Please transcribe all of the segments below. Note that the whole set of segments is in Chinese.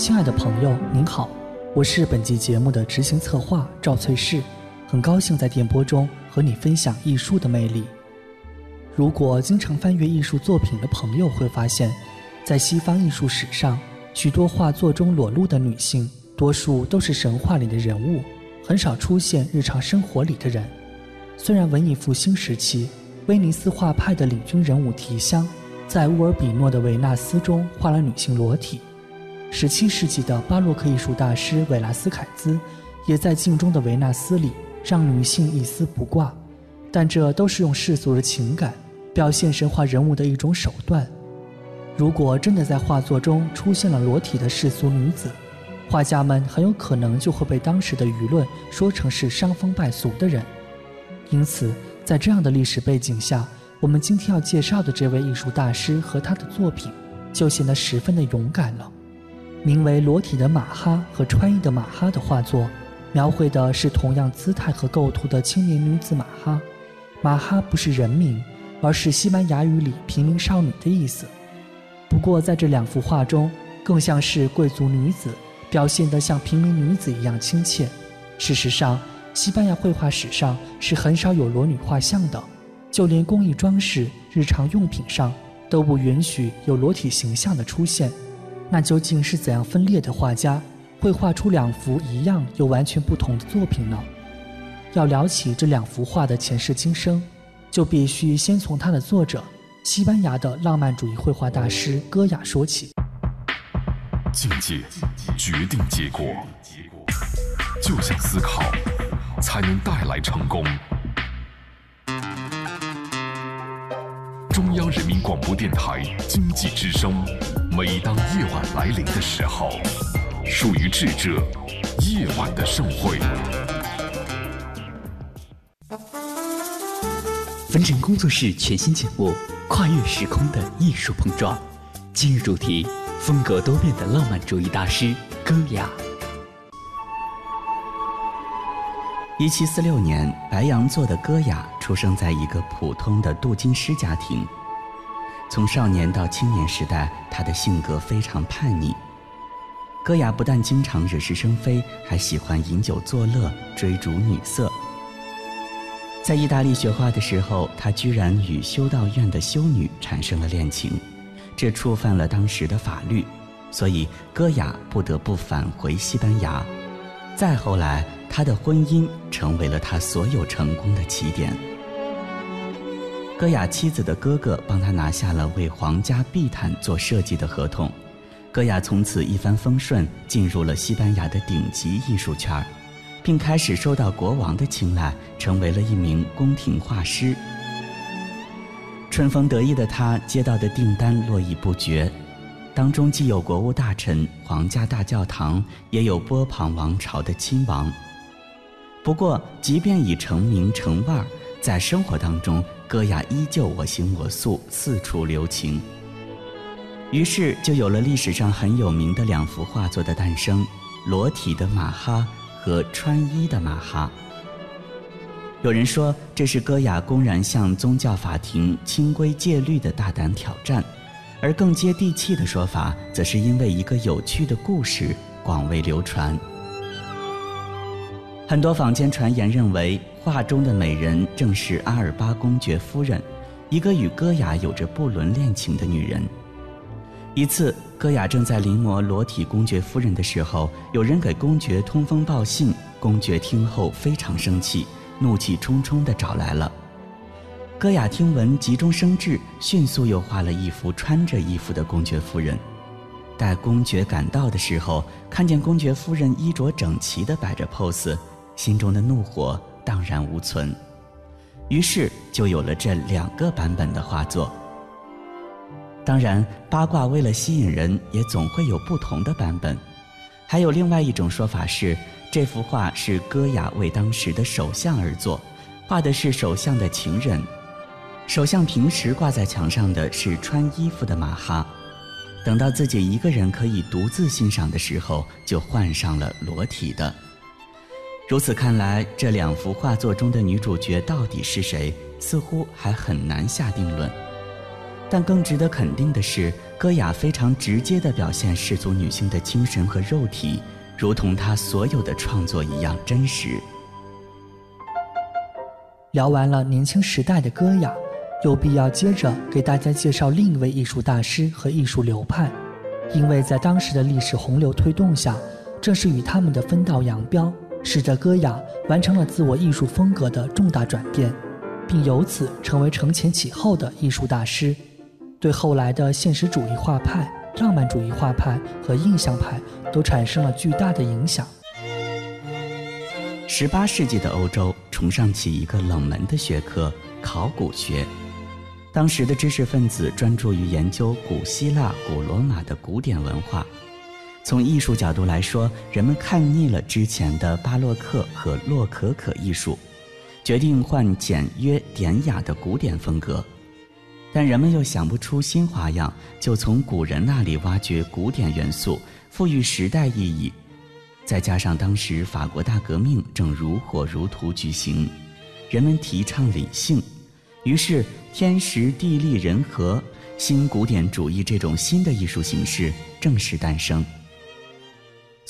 亲爱的朋友，您好，我是本期节目的执行策划赵翠氏，很高兴在电波中和你分享艺术的魅力。如果经常翻阅艺术作品的朋友会发现，在西方艺术史上，许多画作中裸露的女性，多数都是神话里的人物，很少出现日常生活里的人。虽然文艺复兴时期，威尼斯画派的领军人物提香，在乌尔比诺的维纳斯中画了女性裸体。十七世纪的巴洛克艺术大师维拉斯凯兹，也在镜中的维纳斯里让女性一丝不挂，但这都是用世俗的情感表现神话人物的一种手段。如果真的在画作中出现了裸体的世俗女子，画家们很有可能就会被当时的舆论说成是伤风败俗的人。因此，在这样的历史背景下，我们今天要介绍的这位艺术大师和他的作品，就显得十分的勇敢了。名为《裸体的马哈和穿衣的马哈》的画作，描绘的是同样姿态和构图的青年女子马哈。马哈不是人名，而是西班牙语里“平民少女”的意思。不过，在这两幅画中，更像是贵族女子，表现得像平民女子一样亲切。事实上，西班牙绘画史上是很少有裸女画像的，就连工艺装饰、日常用品上都不允许有裸体形象的出现。那究竟是怎样分裂的画家，会画出两幅一样又完全不同的作品呢？要聊起这两幅画的前世今生，就必须先从它的作者——西班牙的浪漫主义绘画大师戈雅说起。境界决定结果，就像思考，才能带来成功。中央人民广播电台经济之声。每当夜晚来临的时候，属于智者夜晚的盛会。分成工作室全新节目《跨越时空的艺术碰撞》，今日主题：风格多变的浪漫主义大师戈雅。一七四六年，白羊座的戈雅出生在一个普通的镀金师家庭。从少年到青年时代，他的性格非常叛逆。戈雅不但经常惹是生非，还喜欢饮酒作乐、追逐女色。在意大利学画的时候，他居然与修道院的修女产生了恋情，这触犯了当时的法律，所以戈雅不得不返回西班牙。再后来，他的婚姻成为了他所有成功的起点。戈雅妻子的哥哥帮他拿下了为皇家地毯做设计的合同，戈雅从此一帆风顺，进入了西班牙的顶级艺术圈并开始受到国王的青睐，成为了一名宫廷画师。春风得意的他接到的订单络绎不绝，当中既有国务大臣、皇家大教堂，也有波旁王朝的亲王。不过，即便已成名成腕儿，在生活当中，戈雅依旧我行我素，四处留情。于是就有了历史上很有名的两幅画作的诞生：裸体的马哈和穿衣的马哈。有人说这是戈雅公然向宗教法庭清规戒律的大胆挑战，而更接地气的说法，则是因为一个有趣的故事广为流传。很多坊间传言认为。画中的美人正是阿尔巴公爵夫人，一个与戈雅有着不伦恋情的女人。一次，戈雅正在临摹裸体公爵夫人的时候，有人给公爵通风报信。公爵听后非常生气，怒气冲冲地找来了。戈雅听闻，急中生智，迅速又画了一幅穿着衣服的公爵夫人。待公爵赶到的时候，看见公爵夫人衣着整齐地摆着 pose，心中的怒火。荡然无存，于是就有了这两个版本的画作。当然，八卦为了吸引人，也总会有不同的版本。还有另外一种说法是，这幅画是戈雅为当时的首相而作，画的是首相的情人。首相平时挂在墙上的是穿衣服的马哈，等到自己一个人可以独自欣赏的时候，就换上了裸体的。如此看来，这两幅画作中的女主角到底是谁，似乎还很难下定论。但更值得肯定的是，戈雅非常直接地表现氏族女性的精神和肉体，如同她所有的创作一样真实。聊完了年轻时代的戈雅，有必要接着给大家介绍另一位艺术大师和艺术流派，因为在当时的历史洪流推动下，正是与他们的分道扬镳。使得戈雅完成了自我艺术风格的重大转变，并由此成为承前启后的艺术大师，对后来的现实主义画派、浪漫主义画派和印象派都产生了巨大的影响。十八世纪的欧洲崇尚起一个冷门的学科——考古学，当时的知识分子专注于研究古希腊、古罗马的古典文化。从艺术角度来说，人们看腻了之前的巴洛克和洛可可艺术，决定换简约典雅的古典风格。但人们又想不出新花样，就从古人那里挖掘古典元素，赋予时代意义。再加上当时法国大革命正如火如荼举行，人们提倡理性，于是天时地利人和，新古典主义这种新的艺术形式正式诞生。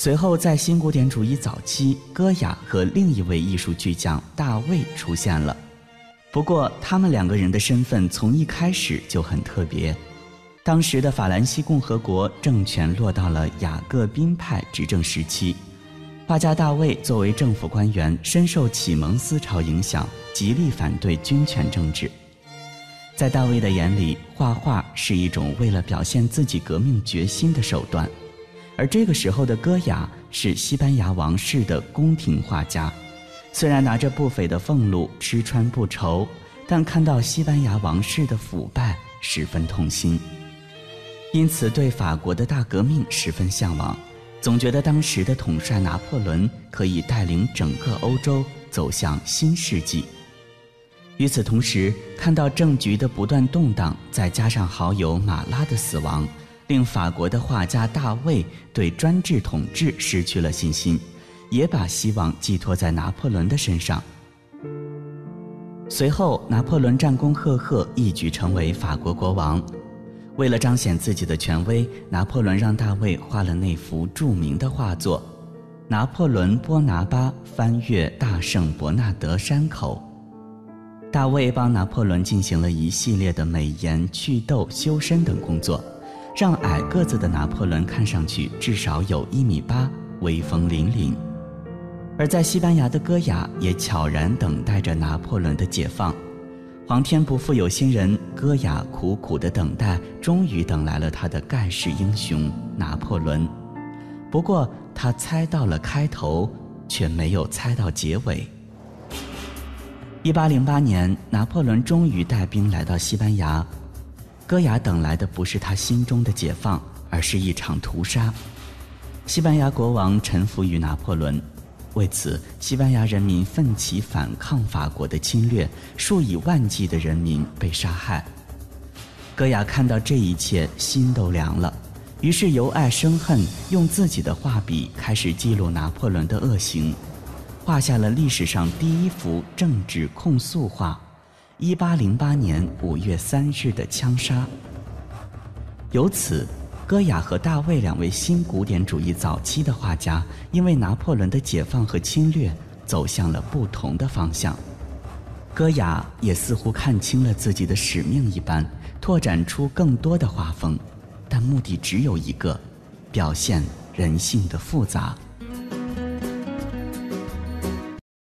随后，在新古典主义早期，戈雅和另一位艺术巨匠大卫出现了。不过，他们两个人的身份从一开始就很特别。当时的法兰西共和国政权落到了雅各宾派执政时期，画家大卫作为政府官员，深受启蒙思潮影响，极力反对军权政治。在大卫的眼里，画画是一种为了表现自己革命决心的手段。而这个时候的戈雅是西班牙王室的宫廷画家，虽然拿着不菲的俸禄，吃穿不愁，但看到西班牙王室的腐败，十分痛心，因此对法国的大革命十分向往，总觉得当时的统帅拿破仑可以带领整个欧洲走向新世纪。与此同时，看到政局的不断动荡，再加上好友马拉的死亡。令法国的画家大卫对专制统治失去了信心，也把希望寄托在拿破仑的身上。随后，拿破仑战功赫赫，一举成为法国国王。为了彰显自己的权威，拿破仑让大卫画了那幅著名的画作《拿破仑·波拿巴翻越大圣伯纳德山口》。大卫帮拿破仑进行了一系列的美颜、祛痘、修身等工作。让矮个子的拿破仑看上去至少有一米八，威风凛凛。而在西班牙的戈雅也悄然等待着拿破仑的解放。皇天不负有心人，戈雅苦苦的等待，终于等来了他的盖世英雄拿破仑。不过他猜到了开头，却没有猜到结尾。一八零八年，拿破仑终于带兵来到西班牙。戈雅等来的不是他心中的解放，而是一场屠杀。西班牙国王臣服于拿破仑，为此，西班牙人民奋起反抗法国的侵略，数以万计的人民被杀害。戈雅看到这一切，心都凉了，于是由爱生恨，用自己的画笔开始记录拿破仑的恶行，画下了历史上第一幅政治控诉画。一八零八年五月三日的枪杀。由此，戈雅和大卫两位新古典主义早期的画家，因为拿破仑的解放和侵略，走向了不同的方向。戈雅也似乎看清了自己的使命一般，拓展出更多的画风，但目的只有一个：表现人性的复杂。